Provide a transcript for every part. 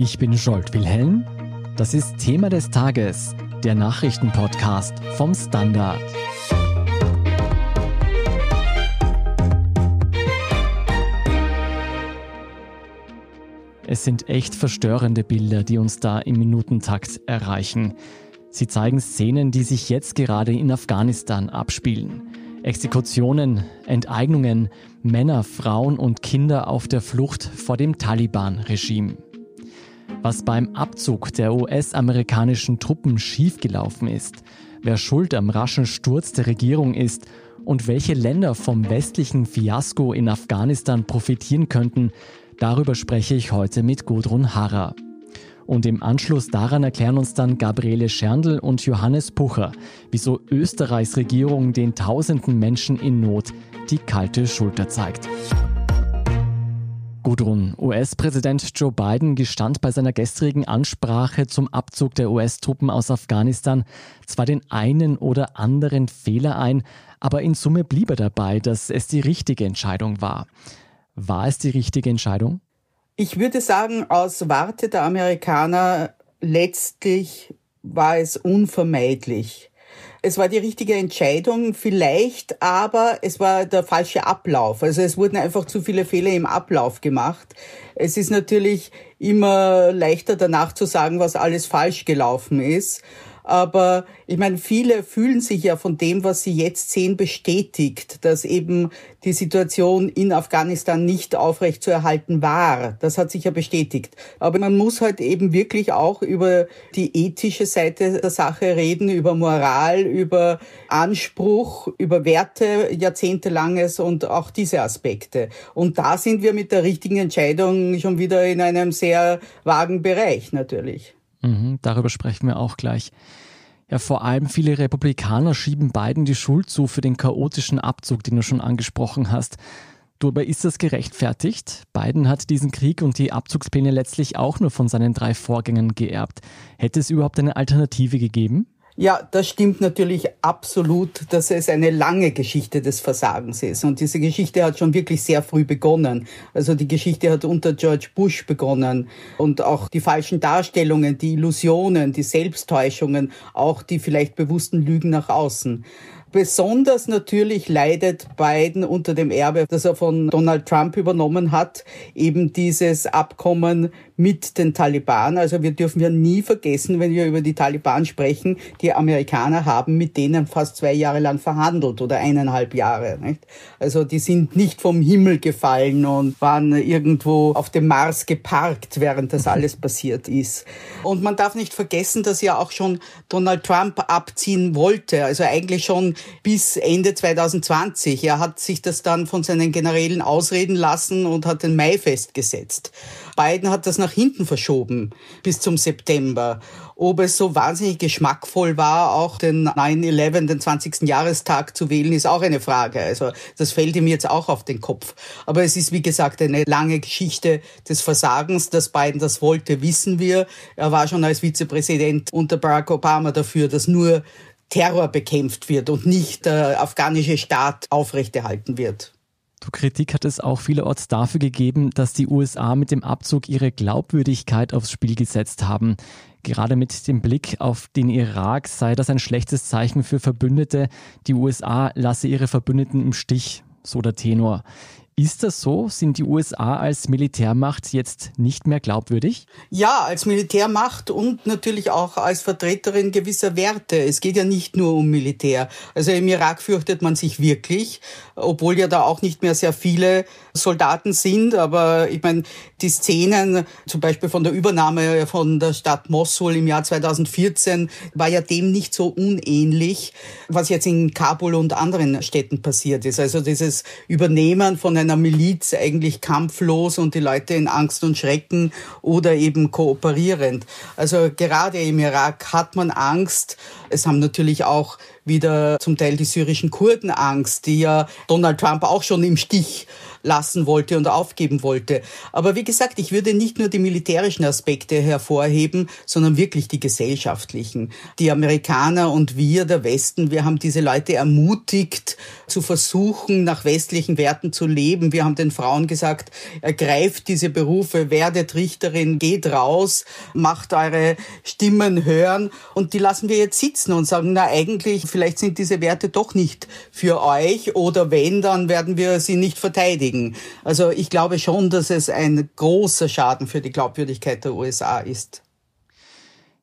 Ich bin Scholt Wilhelm. Das ist Thema des Tages, der Nachrichtenpodcast vom Standard. Es sind echt verstörende Bilder, die uns da im Minutentakt erreichen. Sie zeigen Szenen, die sich jetzt gerade in Afghanistan abspielen. Exekutionen, Enteignungen, Männer, Frauen und Kinder auf der Flucht vor dem Taliban-Regime. Was beim Abzug der US-amerikanischen Truppen schiefgelaufen ist, wer schuld am raschen Sturz der Regierung ist und welche Länder vom westlichen Fiasko in Afghanistan profitieren könnten, darüber spreche ich heute mit Gudrun Harrer. Und im Anschluss daran erklären uns dann Gabriele Scherndl und Johannes Pucher, wieso Österreichs Regierung den tausenden Menschen in Not die kalte Schulter zeigt. Gudrun, US-Präsident Joe Biden gestand bei seiner gestrigen Ansprache zum Abzug der US-Truppen aus Afghanistan zwar den einen oder anderen Fehler ein, aber in Summe blieb er dabei, dass es die richtige Entscheidung war. War es die richtige Entscheidung? Ich würde sagen, aus Warte der Amerikaner letztlich war es unvermeidlich. Es war die richtige Entscheidung, vielleicht, aber es war der falsche Ablauf. Also es wurden einfach zu viele Fehler im Ablauf gemacht. Es ist natürlich immer leichter danach zu sagen, was alles falsch gelaufen ist. Aber ich meine, viele fühlen sich ja von dem, was sie jetzt sehen, bestätigt, dass eben die Situation in Afghanistan nicht aufrecht zu erhalten war. Das hat sich ja bestätigt. Aber man muss halt eben wirklich auch über die ethische Seite der Sache reden, über Moral, über Anspruch, über Werte, jahrzehntelanges und auch diese Aspekte. Und da sind wir mit der richtigen Entscheidung schon wieder in einem sehr vagen Bereich natürlich. Mhm, darüber sprechen wir auch gleich. Ja, vor allem viele Republikaner schieben Biden die Schuld zu für den chaotischen Abzug, den du schon angesprochen hast. Du, aber ist das gerechtfertigt? Biden hat diesen Krieg und die Abzugspläne letztlich auch nur von seinen drei Vorgängern geerbt. Hätte es überhaupt eine Alternative gegeben? Ja, das stimmt natürlich absolut, dass es eine lange Geschichte des Versagens ist. Und diese Geschichte hat schon wirklich sehr früh begonnen. Also die Geschichte hat unter George Bush begonnen. Und auch die falschen Darstellungen, die Illusionen, die Selbsttäuschungen, auch die vielleicht bewussten Lügen nach außen. Besonders natürlich leidet Biden unter dem Erbe, das er von Donald Trump übernommen hat, eben dieses Abkommen mit den Taliban. Also wir dürfen ja nie vergessen, wenn wir über die Taliban sprechen, die Amerikaner haben mit denen fast zwei Jahre lang verhandelt oder eineinhalb Jahre. Nicht? Also die sind nicht vom Himmel gefallen und waren irgendwo auf dem Mars geparkt, während das alles passiert ist. Und man darf nicht vergessen, dass ja auch schon Donald Trump abziehen wollte. Also eigentlich schon bis Ende 2020. Er hat sich das dann von seinen Generälen ausreden lassen und hat den Mai festgesetzt. Biden hat das nach hinten verschoben bis zum September. Ob es so wahnsinnig geschmackvoll war, auch den 9-11, den 20. Jahrestag zu wählen, ist auch eine Frage. Also das fällt ihm jetzt auch auf den Kopf. Aber es ist, wie gesagt, eine lange Geschichte des Versagens. Dass Biden das wollte, wissen wir. Er war schon als Vizepräsident unter Barack Obama dafür, dass nur Terror bekämpft wird und nicht der afghanische Staat aufrechterhalten wird. Kritik hat es auch vielerorts dafür gegeben, dass die USA mit dem Abzug ihre Glaubwürdigkeit aufs Spiel gesetzt haben. Gerade mit dem Blick auf den Irak sei das ein schlechtes Zeichen für Verbündete. Die USA lasse ihre Verbündeten im Stich, so der Tenor. Ist das so? Sind die USA als Militärmacht jetzt nicht mehr glaubwürdig? Ja, als Militärmacht und natürlich auch als Vertreterin gewisser Werte. Es geht ja nicht nur um Militär. Also im Irak fürchtet man sich wirklich, obwohl ja da auch nicht mehr sehr viele Soldaten sind. Aber ich meine, die Szenen, zum Beispiel von der Übernahme von der Stadt Mosul im Jahr 2014, war ja dem nicht so unähnlich, was jetzt in Kabul und anderen Städten passiert ist. Also dieses Übernehmen von einer Miliz eigentlich kampflos und die Leute in Angst und Schrecken oder eben kooperierend. Also gerade im Irak hat man Angst. Es haben natürlich auch wieder zum Teil die syrischen Kurdenangst, die ja Donald Trump auch schon im Stich lassen wollte und aufgeben wollte. Aber wie gesagt, ich würde nicht nur die militärischen Aspekte hervorheben, sondern wirklich die gesellschaftlichen. Die Amerikaner und wir, der Westen, wir haben diese Leute ermutigt, zu versuchen, nach westlichen Werten zu leben. Wir haben den Frauen gesagt, ergreift diese Berufe, werdet Richterin, geht raus, macht eure Stimmen hören. Und die lassen wir jetzt sitzen und sagen, na eigentlich, vielleicht sind diese Werte doch nicht für euch oder wenn, dann werden wir sie nicht verteidigen. Also ich glaube schon, dass es ein großer Schaden für die Glaubwürdigkeit der USA ist.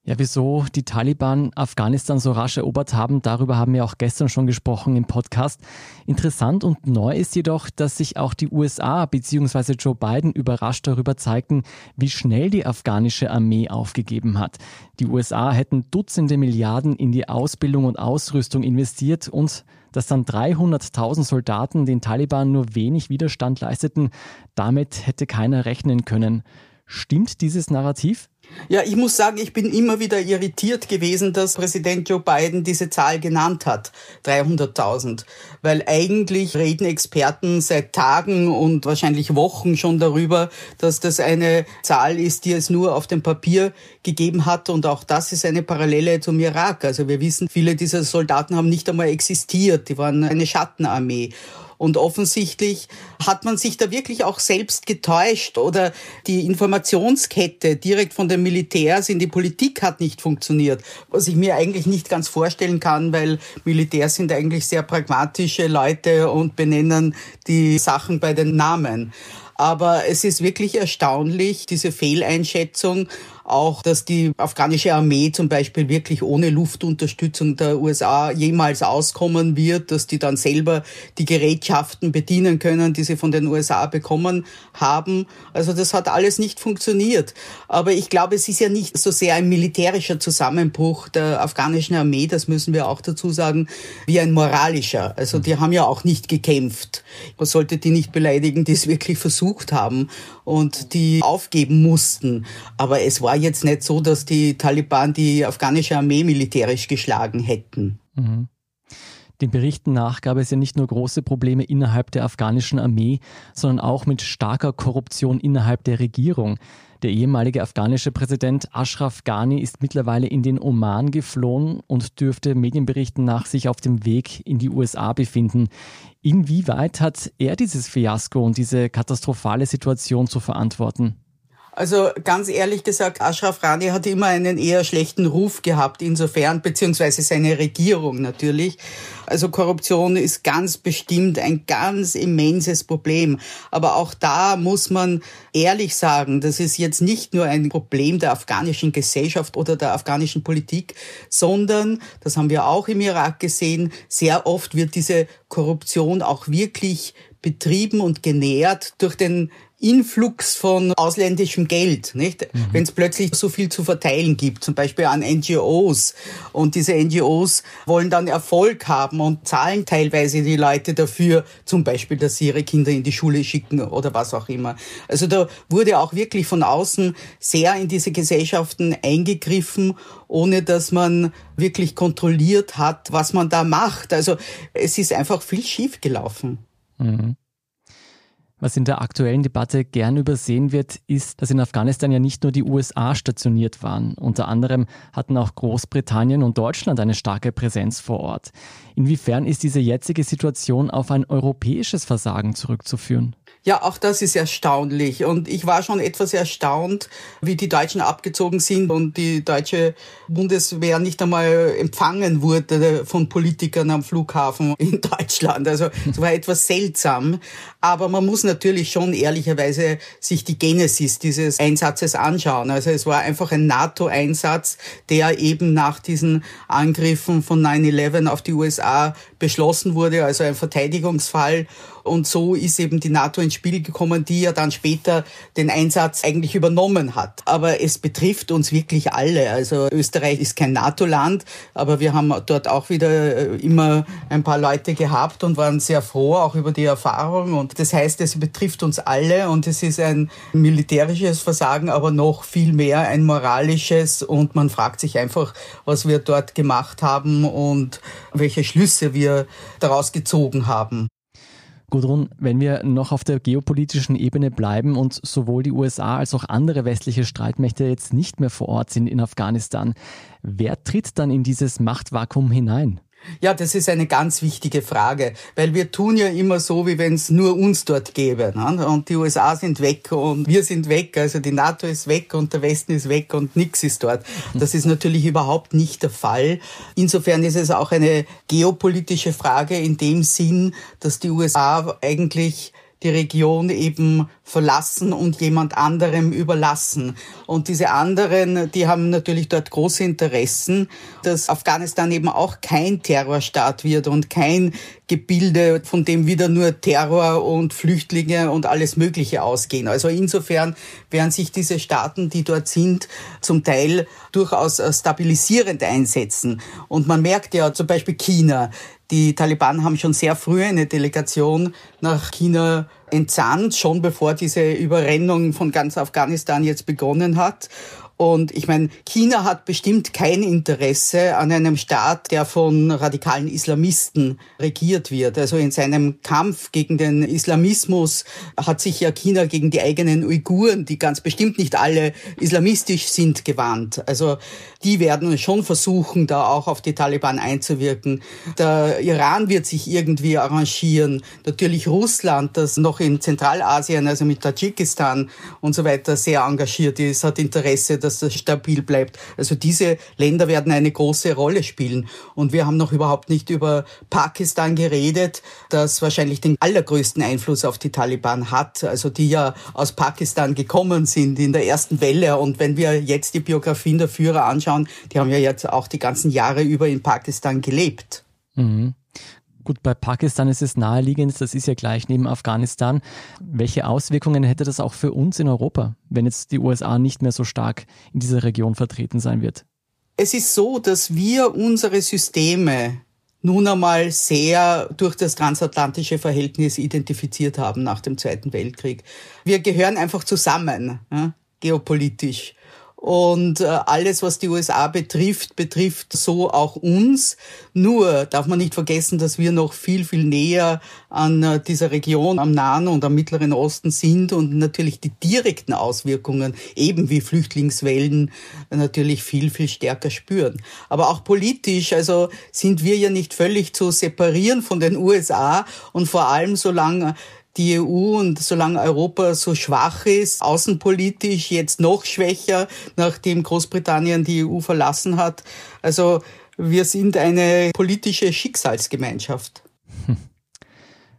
Ja, wieso die Taliban Afghanistan so rasch erobert haben, darüber haben wir auch gestern schon gesprochen im Podcast. Interessant und neu ist jedoch, dass sich auch die USA bzw. Joe Biden überrascht darüber zeigten, wie schnell die afghanische Armee aufgegeben hat. Die USA hätten Dutzende Milliarden in die Ausbildung und Ausrüstung investiert und dass dann 300.000 Soldaten den Taliban nur wenig Widerstand leisteten, damit hätte keiner rechnen können. Stimmt dieses Narrativ? Ja, ich muss sagen, ich bin immer wieder irritiert gewesen, dass Präsident Joe Biden diese Zahl genannt hat, 300.000, weil eigentlich reden Experten seit Tagen und wahrscheinlich Wochen schon darüber, dass das eine Zahl ist, die es nur auf dem Papier gegeben hat und auch das ist eine Parallele zum Irak. Also wir wissen, viele dieser Soldaten haben nicht einmal existiert, die waren eine Schattenarmee. Und offensichtlich hat man sich da wirklich auch selbst getäuscht oder die Informationskette direkt von den Militärs in die Politik hat nicht funktioniert, was ich mir eigentlich nicht ganz vorstellen kann, weil Militärs sind eigentlich sehr pragmatische Leute und benennen die Sachen bei den Namen. Aber es ist wirklich erstaunlich, diese Fehleinschätzung auch, dass die afghanische Armee zum Beispiel wirklich ohne Luftunterstützung der USA jemals auskommen wird, dass die dann selber die Gerätschaften bedienen können, die sie von den USA bekommen haben. Also das hat alles nicht funktioniert. Aber ich glaube, es ist ja nicht so sehr ein militärischer Zusammenbruch der afghanischen Armee, das müssen wir auch dazu sagen, wie ein moralischer. Also die haben ja auch nicht gekämpft. Man sollte die nicht beleidigen, die es wirklich versucht haben und die aufgeben mussten. Aber es war jetzt nicht so, dass die Taliban die afghanische Armee militärisch geschlagen hätten. Mhm. Den Berichten nach gab es ja nicht nur große Probleme innerhalb der afghanischen Armee, sondern auch mit starker Korruption innerhalb der Regierung. Der ehemalige afghanische Präsident Ashraf Ghani ist mittlerweile in den Oman geflohen und dürfte Medienberichten nach sich auf dem Weg in die USA befinden. Inwieweit hat er dieses Fiasko und diese katastrophale Situation zu verantworten? Also ganz ehrlich gesagt, Ashraf Rani hat immer einen eher schlechten Ruf gehabt, insofern, beziehungsweise seine Regierung natürlich. Also Korruption ist ganz bestimmt ein ganz immenses Problem. Aber auch da muss man ehrlich sagen, das ist jetzt nicht nur ein Problem der afghanischen Gesellschaft oder der afghanischen Politik, sondern, das haben wir auch im Irak gesehen, sehr oft wird diese Korruption auch wirklich betrieben und genährt durch den Influx von ausländischem Geld, nicht? Mhm. Wenn es plötzlich so viel zu verteilen gibt, zum Beispiel an NGOs. Und diese NGOs wollen dann Erfolg haben und zahlen teilweise die Leute dafür, zum Beispiel, dass sie ihre Kinder in die Schule schicken oder was auch immer. Also da wurde auch wirklich von außen sehr in diese Gesellschaften eingegriffen, ohne dass man wirklich kontrolliert hat, was man da macht. Also es ist einfach viel schief gelaufen. Mhm. Was in der aktuellen Debatte gern übersehen wird, ist, dass in Afghanistan ja nicht nur die USA stationiert waren. Unter anderem hatten auch Großbritannien und Deutschland eine starke Präsenz vor Ort. Inwiefern ist diese jetzige Situation auf ein europäisches Versagen zurückzuführen? Ja, auch das ist erstaunlich. Und ich war schon etwas erstaunt, wie die Deutschen abgezogen sind und die deutsche Bundeswehr nicht einmal empfangen wurde von Politikern am Flughafen in Deutschland. Also es war etwas seltsam. Aber man muss natürlich schon ehrlicherweise sich die Genesis dieses Einsatzes anschauen. Also es war einfach ein NATO-Einsatz, der eben nach diesen Angriffen von 9-11 auf die USA beschlossen wurde, also ein Verteidigungsfall. Und so ist eben die NATO ins Spiel gekommen, die ja dann später den Einsatz eigentlich übernommen hat. Aber es betrifft uns wirklich alle. Also Österreich ist kein NATO-Land, aber wir haben dort auch wieder äh, immer ein paar Leute gehabt und waren sehr froh auch über die Erfahrung. Und das heißt, es betrifft uns alle und es ist ein militärisches Versagen, aber noch viel mehr ein moralisches. Und man fragt sich einfach, was wir dort gemacht haben und welche Schlüsse wir daraus gezogen haben. Gudrun, wenn wir noch auf der geopolitischen Ebene bleiben und sowohl die USA als auch andere westliche Streitmächte jetzt nicht mehr vor Ort sind in Afghanistan, wer tritt dann in dieses Machtvakuum hinein? Ja, das ist eine ganz wichtige Frage, weil wir tun ja immer so, wie wenn es nur uns dort gäbe. Ne? Und die USA sind weg und wir sind weg, also die NATO ist weg und der Westen ist weg und nichts ist dort. Das ist natürlich überhaupt nicht der Fall. Insofern ist es auch eine geopolitische Frage in dem Sinn, dass die USA eigentlich die Region eben verlassen und jemand anderem überlassen. Und diese anderen, die haben natürlich dort große Interessen, dass Afghanistan eben auch kein Terrorstaat wird und kein Gebilde, von dem wieder nur Terror und Flüchtlinge und alles Mögliche ausgehen. Also insofern werden sich diese Staaten, die dort sind, zum Teil durchaus stabilisierend einsetzen. Und man merkt ja zum Beispiel China, die Taliban haben schon sehr früh eine Delegation nach China entsandt, schon bevor diese Überrennung von ganz Afghanistan jetzt begonnen hat. Und ich meine, China hat bestimmt kein Interesse an einem Staat, der von radikalen Islamisten regiert wird. Also in seinem Kampf gegen den Islamismus hat sich ja China gegen die eigenen Uiguren, die ganz bestimmt nicht alle islamistisch sind, gewandt. Also die werden schon versuchen, da auch auf die Taliban einzuwirken. Der Iran wird sich irgendwie arrangieren. Natürlich Russland, das noch in Zentralasien, also mit Tadschikistan und so weiter sehr engagiert ist, hat Interesse, dass das stabil bleibt. Also diese Länder werden eine große Rolle spielen. Und wir haben noch überhaupt nicht über Pakistan geredet, das wahrscheinlich den allergrößten Einfluss auf die Taliban hat. Also die ja aus Pakistan gekommen sind in der ersten Welle. Und wenn wir jetzt die Biografien der Führer anschauen, die haben ja jetzt auch die ganzen Jahre über in Pakistan gelebt. Mhm. Gut, bei Pakistan ist es naheliegend, das ist ja gleich neben Afghanistan. Welche Auswirkungen hätte das auch für uns in Europa, wenn jetzt die USA nicht mehr so stark in dieser Region vertreten sein wird? Es ist so, dass wir unsere Systeme nun einmal sehr durch das transatlantische Verhältnis identifiziert haben nach dem Zweiten Weltkrieg. Wir gehören einfach zusammen, ja, geopolitisch. Und äh, alles, was die USA betrifft, betrifft so auch uns. Nur darf man nicht vergessen, dass wir noch viel, viel näher an äh, dieser Region am Nahen und am Mittleren Osten sind und natürlich die direkten Auswirkungen, eben wie Flüchtlingswellen, natürlich viel, viel stärker spüren. Aber auch politisch, also sind wir ja nicht völlig zu separieren von den USA und vor allem solange die EU und solange Europa so schwach ist, außenpolitisch jetzt noch schwächer, nachdem Großbritannien die EU verlassen hat. Also wir sind eine politische Schicksalsgemeinschaft. Hm.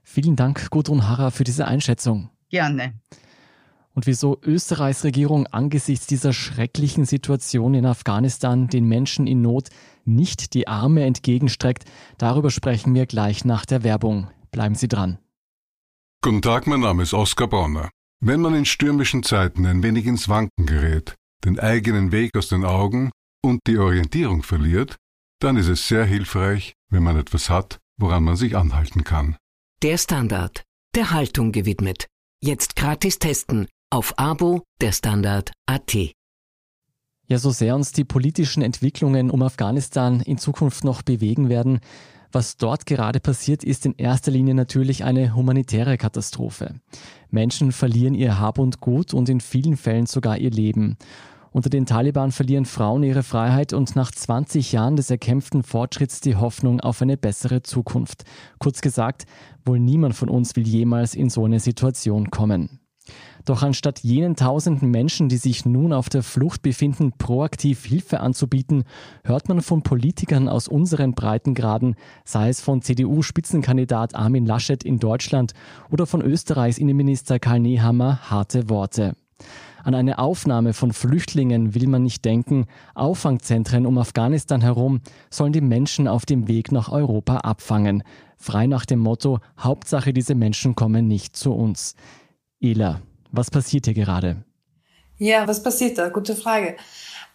Vielen Dank, Gudrun Harrer, für diese Einschätzung. Gerne. Und wieso Österreichs Regierung angesichts dieser schrecklichen Situation in Afghanistan den Menschen in Not nicht die Arme entgegenstreckt, darüber sprechen wir gleich nach der Werbung. Bleiben Sie dran. Guten Tag, mein Name ist Oskar Bonner. Wenn man in stürmischen Zeiten ein wenig ins Wanken gerät, den eigenen Weg aus den Augen und die Orientierung verliert, dann ist es sehr hilfreich, wenn man etwas hat, woran man sich anhalten kann. Der Standard, der Haltung gewidmet. Jetzt gratis testen auf Abo der Standard AT. Ja, so sehr uns die politischen Entwicklungen um Afghanistan in Zukunft noch bewegen werden, was dort gerade passiert, ist in erster Linie natürlich eine humanitäre Katastrophe. Menschen verlieren ihr Hab und Gut und in vielen Fällen sogar ihr Leben. Unter den Taliban verlieren Frauen ihre Freiheit und nach 20 Jahren des erkämpften Fortschritts die Hoffnung auf eine bessere Zukunft. Kurz gesagt, wohl niemand von uns will jemals in so eine Situation kommen. Doch anstatt jenen tausenden Menschen, die sich nun auf der Flucht befinden, proaktiv Hilfe anzubieten, hört man von Politikern aus unseren Breitengraden, sei es von CDU-Spitzenkandidat Armin Laschet in Deutschland oder von Österreichs Innenminister Karl Nehammer, harte Worte. An eine Aufnahme von Flüchtlingen will man nicht denken. Auffangzentren um Afghanistan herum sollen die Menschen auf dem Weg nach Europa abfangen. Frei nach dem Motto, Hauptsache diese Menschen kommen nicht zu uns. Ela, was passiert hier gerade? Ja, was passiert da? Gute Frage.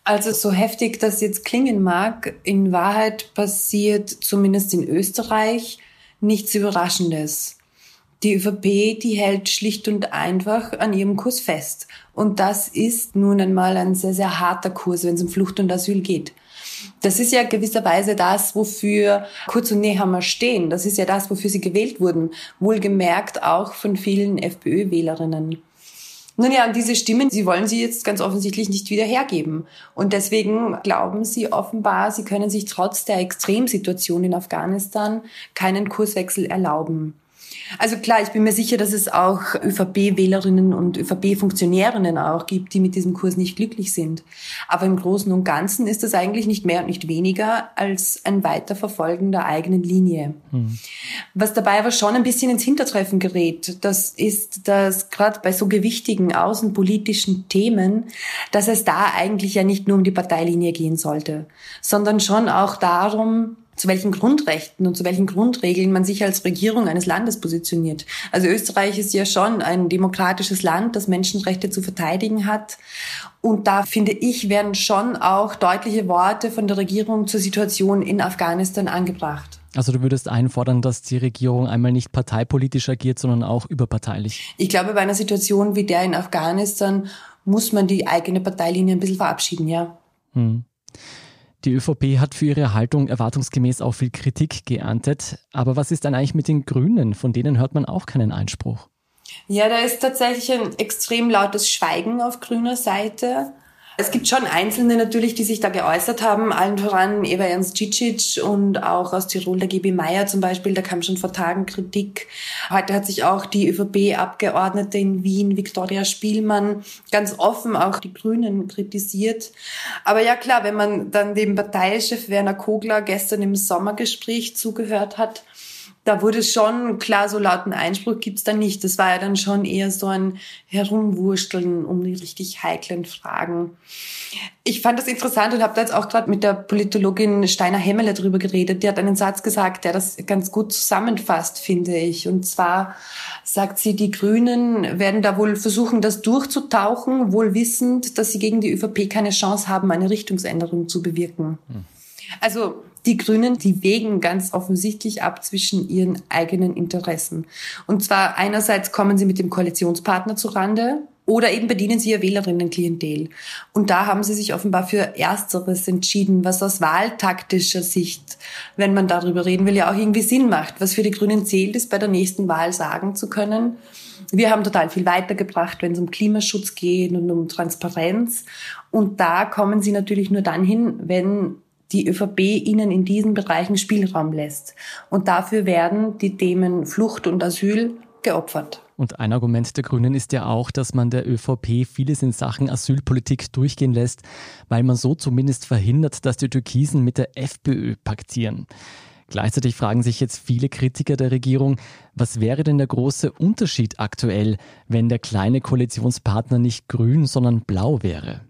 Also so heftig das jetzt klingen mag, in Wahrheit passiert zumindest in Österreich nichts Überraschendes. Die ÖVP, die hält schlicht und einfach an ihrem Kurs fest. Und das ist nun einmal ein sehr, sehr harter Kurs, wenn es um Flucht und Asyl geht. Das ist ja gewisserweise das, wofür Kurz und Nehammer stehen. Das ist ja das, wofür sie gewählt wurden. Wohlgemerkt auch von vielen FPÖ-Wählerinnen. Nun ja, und diese Stimmen, sie wollen sie jetzt ganz offensichtlich nicht wieder hergeben. Und deswegen glauben sie offenbar, sie können sich trotz der Extremsituation in Afghanistan keinen Kurswechsel erlauben. Also klar, ich bin mir sicher, dass es auch ÖVP-Wählerinnen und ÖVP-Funktionärinnen auch gibt, die mit diesem Kurs nicht glücklich sind. Aber im Großen und Ganzen ist das eigentlich nicht mehr und nicht weniger als ein Weiterverfolgen der eigenen Linie. Mhm. Was dabei aber schon ein bisschen ins Hintertreffen gerät, das ist, dass gerade bei so gewichtigen außenpolitischen Themen, dass es da eigentlich ja nicht nur um die Parteilinie gehen sollte, sondern schon auch darum, zu welchen Grundrechten und zu welchen Grundregeln man sich als Regierung eines Landes positioniert. Also Österreich ist ja schon ein demokratisches Land, das Menschenrechte zu verteidigen hat. Und da finde ich, werden schon auch deutliche Worte von der Regierung zur Situation in Afghanistan angebracht. Also du würdest einfordern, dass die Regierung einmal nicht parteipolitisch agiert, sondern auch überparteilich. Ich glaube, bei einer Situation wie der in Afghanistan muss man die eigene Parteilinie ein bisschen verabschieden, ja. Hm. Die ÖVP hat für ihre Haltung erwartungsgemäß auch viel Kritik geerntet. Aber was ist dann eigentlich mit den Grünen? Von denen hört man auch keinen Einspruch. Ja, da ist tatsächlich ein extrem lautes Schweigen auf grüner Seite. Es gibt schon Einzelne natürlich, die sich da geäußert haben, allen voran Eva Ernst Cicic und auch aus Tirol der GB Meier zum Beispiel, da kam schon vor Tagen Kritik. Heute hat sich auch die ÖVP-Abgeordnete in Wien, Viktoria Spielmann, ganz offen auch die Grünen kritisiert. Aber ja klar, wenn man dann dem Parteichef Werner Kogler gestern im Sommergespräch zugehört hat, da wurde schon klar, so lauten Einspruch gibt's da nicht. Das war ja dann schon eher so ein Herumwursteln um die richtig heiklen Fragen. Ich fand das interessant und habe da jetzt auch gerade mit der Politologin Steiner Hemmele drüber geredet. Die hat einen Satz gesagt, der das ganz gut zusammenfasst, finde ich. Und zwar sagt sie, die Grünen werden da wohl versuchen, das durchzutauchen, wohl wissend, dass sie gegen die ÖVP keine Chance haben, eine Richtungsänderung zu bewirken. Hm. Also die Grünen, die wägen ganz offensichtlich ab zwischen ihren eigenen Interessen. Und zwar einerseits kommen sie mit dem Koalitionspartner zurande oder eben bedienen sie ihr Wählerinnenklientel. Und da haben sie sich offenbar für Ersteres entschieden, was aus wahltaktischer Sicht, wenn man darüber reden will, ja auch irgendwie Sinn macht. Was für die Grünen zählt, ist bei der nächsten Wahl sagen zu können, wir haben total viel weitergebracht, wenn es um Klimaschutz geht und um Transparenz. Und da kommen sie natürlich nur dann hin, wenn die ÖVP ihnen in diesen Bereichen Spielraum lässt. Und dafür werden die Themen Flucht und Asyl geopfert. Und ein Argument der Grünen ist ja auch, dass man der ÖVP vieles in Sachen Asylpolitik durchgehen lässt, weil man so zumindest verhindert, dass die Türkisen mit der FPÖ paktieren. Gleichzeitig fragen sich jetzt viele Kritiker der Regierung, was wäre denn der große Unterschied aktuell, wenn der kleine Koalitionspartner nicht grün, sondern blau wäre?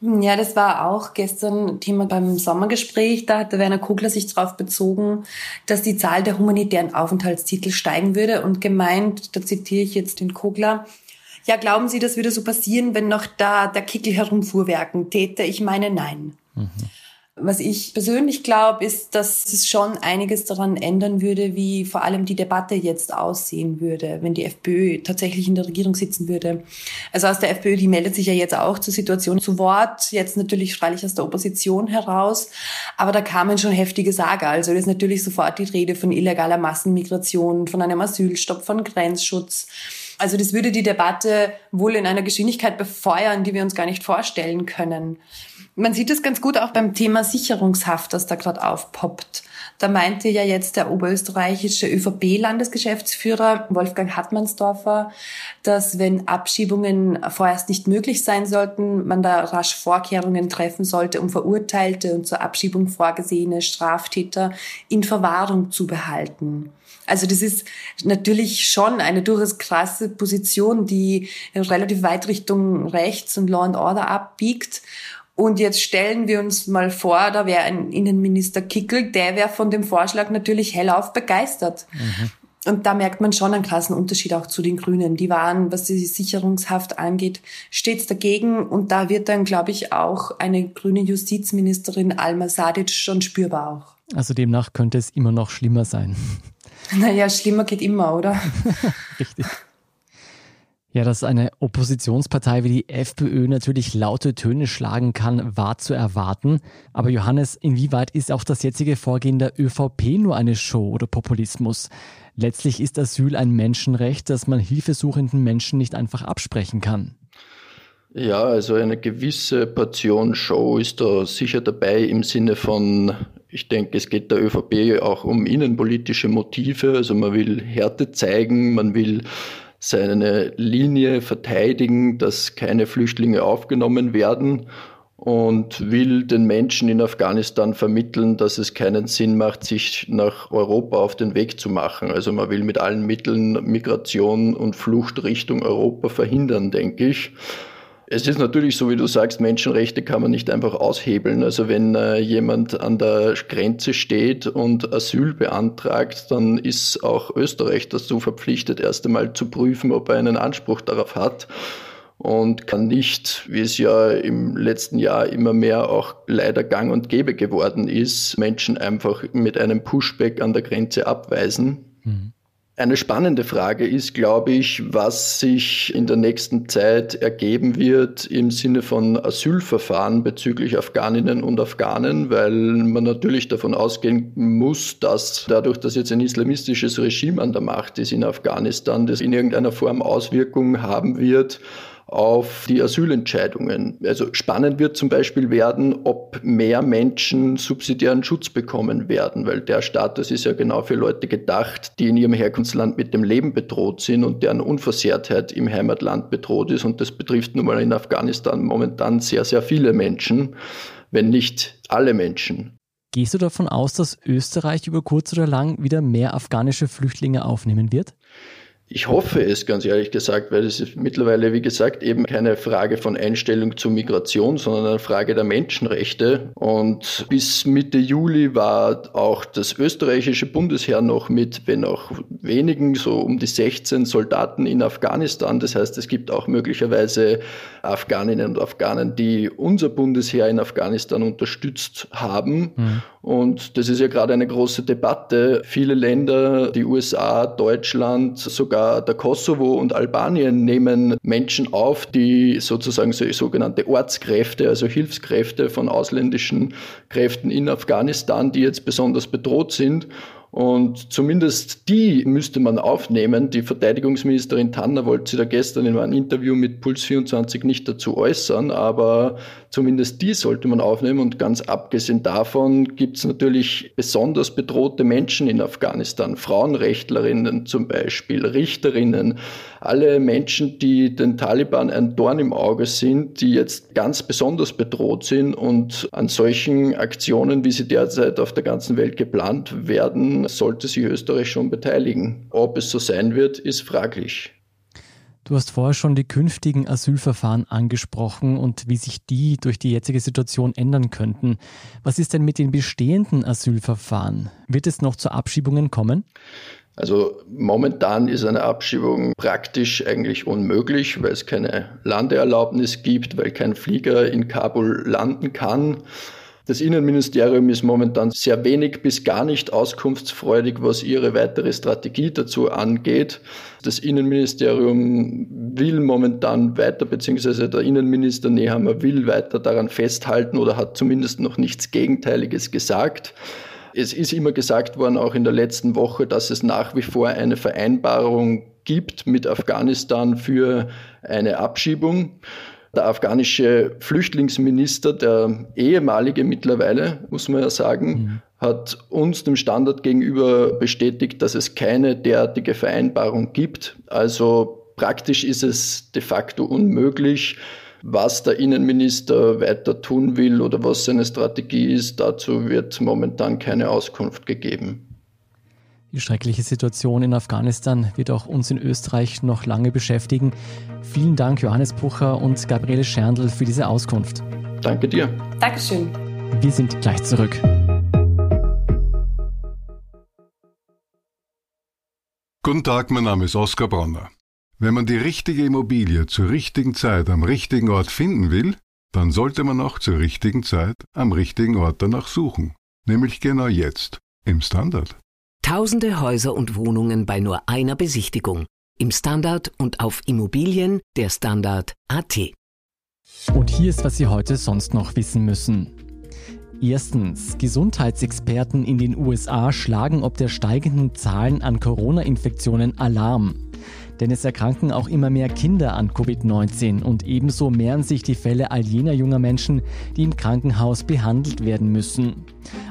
Ja, das war auch gestern Thema beim Sommergespräch. Da hatte Werner Kogler sich darauf bezogen, dass die Zahl der humanitären Aufenthaltstitel steigen würde und gemeint, da zitiere ich jetzt den Kogler, ja, glauben Sie, das würde so passieren, wenn noch da der Kickel herumfuhrwerken täte? Ich meine, nein. Mhm. Was ich persönlich glaube, ist, dass es schon einiges daran ändern würde, wie vor allem die Debatte jetzt aussehen würde, wenn die FPÖ tatsächlich in der Regierung sitzen würde. Also aus der FPÖ, die meldet sich ja jetzt auch zur Situation zu Wort, jetzt natürlich freilich aus der Opposition heraus, aber da kamen schon heftige Sager. Also da ist natürlich sofort die Rede von illegaler Massenmigration, von einem Asylstopp, von Grenzschutz. Also das würde die Debatte wohl in einer Geschwindigkeit befeuern, die wir uns gar nicht vorstellen können. Man sieht es ganz gut auch beim Thema Sicherungshaft, das da gerade aufpoppt. Da meinte ja jetzt der oberösterreichische ÖVP-Landesgeschäftsführer Wolfgang Hartmannsdorfer, dass wenn Abschiebungen vorerst nicht möglich sein sollten, man da rasch Vorkehrungen treffen sollte, um verurteilte und zur Abschiebung vorgesehene Straftäter in Verwahrung zu behalten. Also das ist natürlich schon eine durchaus krasse Position, die relativ weit Richtung Rechts und Law and Order abbiegt Und jetzt stellen wir uns mal vor, da wäre ein Innenminister Kickel, der wäre von dem Vorschlag natürlich hellauf begeistert. Mhm. Und da merkt man schon einen krassen Unterschied auch zu den Grünen. Die waren, was die Sicherungshaft angeht, stets dagegen. Und da wird dann, glaube ich, auch eine grüne Justizministerin Alma Sadic schon spürbar auch. Also demnach könnte es immer noch schlimmer sein. Naja, schlimmer geht immer, oder? Richtig. Ja, dass eine Oppositionspartei wie die FPÖ natürlich laute Töne schlagen kann, war zu erwarten. Aber Johannes, inwieweit ist auch das jetzige Vorgehen der ÖVP nur eine Show oder Populismus? Letztlich ist Asyl ein Menschenrecht, das man hilfesuchenden Menschen nicht einfach absprechen kann. Ja, also eine gewisse Portion Show ist da sicher dabei im Sinne von, ich denke, es geht der ÖVP auch um innenpolitische Motive. Also man will Härte zeigen, man will seine Linie verteidigen, dass keine Flüchtlinge aufgenommen werden und will den Menschen in Afghanistan vermitteln, dass es keinen Sinn macht, sich nach Europa auf den Weg zu machen. Also man will mit allen Mitteln Migration und Flucht Richtung Europa verhindern, denke ich. Es ist natürlich so, wie du sagst, Menschenrechte kann man nicht einfach aushebeln. Also wenn äh, jemand an der Grenze steht und Asyl beantragt, dann ist auch Österreich dazu verpflichtet, erst einmal zu prüfen, ob er einen Anspruch darauf hat und kann nicht, wie es ja im letzten Jahr immer mehr auch leider gang und gäbe geworden ist, Menschen einfach mit einem Pushback an der Grenze abweisen. Mhm. Eine spannende Frage ist, glaube ich, was sich in der nächsten Zeit ergeben wird im Sinne von Asylverfahren bezüglich Afghaninnen und Afghanen, weil man natürlich davon ausgehen muss, dass dadurch, dass jetzt ein islamistisches Regime an der Macht ist in Afghanistan, das in irgendeiner Form Auswirkungen haben wird auf die Asylentscheidungen. Also spannend wird zum Beispiel werden, ob mehr Menschen subsidiären Schutz bekommen werden, weil der Status ist ja genau für Leute gedacht, die in ihrem Herkunftsland mit dem Leben bedroht sind und deren Unversehrtheit im Heimatland bedroht ist. Und das betrifft nun mal in Afghanistan momentan sehr, sehr viele Menschen, wenn nicht alle Menschen. Gehst du davon aus, dass Österreich über kurz oder lang wieder mehr afghanische Flüchtlinge aufnehmen wird? Ich hoffe es, ganz ehrlich gesagt, weil es ist mittlerweile, wie gesagt, eben keine Frage von Einstellung zur Migration, sondern eine Frage der Menschenrechte. Und bis Mitte Juli war auch das österreichische Bundesheer noch mit, wenn auch wenigen, so um die 16 Soldaten in Afghanistan. Das heißt, es gibt auch möglicherweise Afghaninnen und Afghanen, die unser Bundesheer in Afghanistan unterstützt haben. Mhm. Und das ist ja gerade eine große Debatte. Viele Länder, die USA, Deutschland, sogar der Kosovo und Albanien nehmen Menschen auf, die sozusagen so, sogenannte Ortskräfte, also Hilfskräfte von ausländischen Kräften in Afghanistan, die jetzt besonders bedroht sind. Und zumindest die müsste man aufnehmen. Die Verteidigungsministerin Tanner wollte sie da gestern in einem Interview mit Puls 24 nicht dazu äußern, aber zumindest die sollte man aufnehmen. Und ganz abgesehen davon gibt es natürlich besonders bedrohte Menschen in Afghanistan, Frauenrechtlerinnen zum Beispiel, Richterinnen, alle Menschen, die den Taliban ein Dorn im Auge sind, die jetzt ganz besonders bedroht sind und an solchen Aktionen, wie sie derzeit auf der ganzen Welt geplant werden, sollte sich Österreich schon beteiligen. Ob es so sein wird, ist fraglich. Du hast vorher schon die künftigen Asylverfahren angesprochen und wie sich die durch die jetzige Situation ändern könnten. Was ist denn mit den bestehenden Asylverfahren? Wird es noch zu Abschiebungen kommen? Also momentan ist eine Abschiebung praktisch eigentlich unmöglich, weil es keine Landeerlaubnis gibt, weil kein Flieger in Kabul landen kann. Das Innenministerium ist momentan sehr wenig bis gar nicht auskunftsfreudig, was ihre weitere Strategie dazu angeht. Das Innenministerium will momentan weiter, beziehungsweise der Innenminister Nehammer will weiter daran festhalten oder hat zumindest noch nichts Gegenteiliges gesagt. Es ist immer gesagt worden, auch in der letzten Woche, dass es nach wie vor eine Vereinbarung gibt mit Afghanistan für eine Abschiebung. Der afghanische Flüchtlingsminister, der ehemalige mittlerweile, muss man ja sagen, mhm. hat uns dem Standard gegenüber bestätigt, dass es keine derartige Vereinbarung gibt. Also praktisch ist es de facto unmöglich. Was der Innenminister weiter tun will oder was seine Strategie ist, dazu wird momentan keine Auskunft gegeben. Die schreckliche Situation in Afghanistan wird auch uns in Österreich noch lange beschäftigen. Vielen Dank, Johannes Pucher und Gabriele Scherndl, für diese Auskunft. Danke dir. Dankeschön. Wir sind gleich zurück. Guten Tag, mein Name ist Oskar Bronner. Wenn man die richtige Immobilie zur richtigen Zeit am richtigen Ort finden will, dann sollte man auch zur richtigen Zeit am richtigen Ort danach suchen. Nämlich genau jetzt, im Standard. Tausende Häuser und Wohnungen bei nur einer Besichtigung. Im Standard und auf Immobilien der Standard AT. Und hier ist, was Sie heute sonst noch wissen müssen. Erstens, Gesundheitsexperten in den USA schlagen ob der steigenden Zahlen an Corona-Infektionen Alarm. Denn es erkranken auch immer mehr Kinder an Covid-19 und ebenso mehren sich die Fälle all jener junger Menschen, die im Krankenhaus behandelt werden müssen.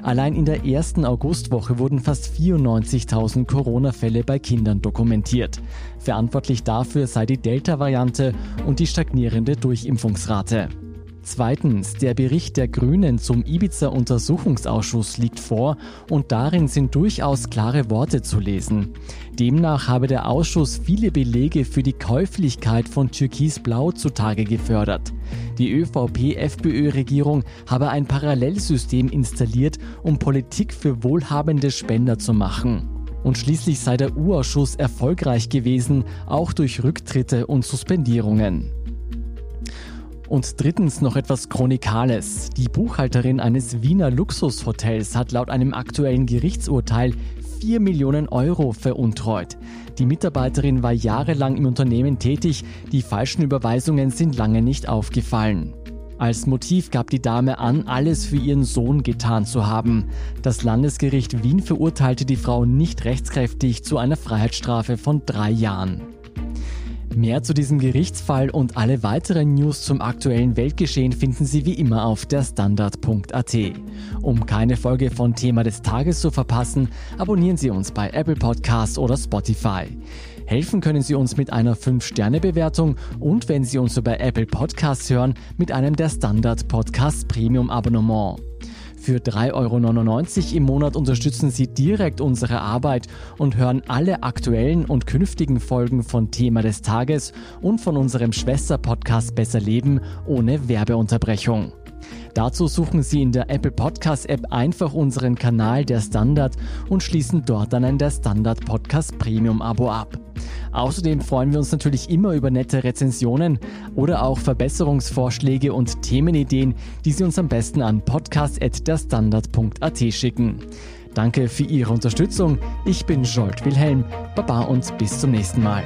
Allein in der ersten Augustwoche wurden fast 94.000 Corona-Fälle bei Kindern dokumentiert. Verantwortlich dafür sei die Delta-Variante und die stagnierende Durchimpfungsrate. Zweitens, der Bericht der Grünen zum Ibiza-Untersuchungsausschuss liegt vor und darin sind durchaus klare Worte zu lesen. Demnach habe der Ausschuss viele Belege für die Käuflichkeit von Türkis-Blau zutage gefördert. Die ÖVP-FPÖ-Regierung habe ein Parallelsystem installiert, um Politik für wohlhabende Spender zu machen. Und schließlich sei der U-Ausschuss erfolgreich gewesen, auch durch Rücktritte und Suspendierungen. Und drittens noch etwas Chronikales. Die Buchhalterin eines Wiener Luxushotels hat laut einem aktuellen Gerichtsurteil 4 Millionen Euro veruntreut. Die Mitarbeiterin war jahrelang im Unternehmen tätig, die falschen Überweisungen sind lange nicht aufgefallen. Als Motiv gab die Dame an, alles für ihren Sohn getan zu haben. Das Landesgericht Wien verurteilte die Frau nicht rechtskräftig zu einer Freiheitsstrafe von drei Jahren. Mehr zu diesem Gerichtsfall und alle weiteren News zum aktuellen Weltgeschehen finden Sie wie immer auf der Standard.at. Um keine Folge von Thema des Tages zu verpassen, abonnieren Sie uns bei Apple Podcasts oder Spotify. Helfen können Sie uns mit einer 5-Sterne-Bewertung und wenn Sie uns über Apple Podcasts hören, mit einem der Standard Podcast Premium Abonnement. Für 3,99 Euro im Monat unterstützen Sie direkt unsere Arbeit und hören alle aktuellen und künftigen Folgen von Thema des Tages und von unserem Schwester-Podcast Besser Leben ohne Werbeunterbrechung. Dazu suchen Sie in der Apple Podcast App einfach unseren Kanal Der Standard und schließen dort dann ein Der Standard Podcast Premium Abo ab. Außerdem freuen wir uns natürlich immer über nette Rezensionen oder auch Verbesserungsvorschläge und Themenideen, die Sie uns am besten an podcast.derstandard.at schicken. Danke für Ihre Unterstützung. Ich bin Jolt Wilhelm. Baba und bis zum nächsten Mal.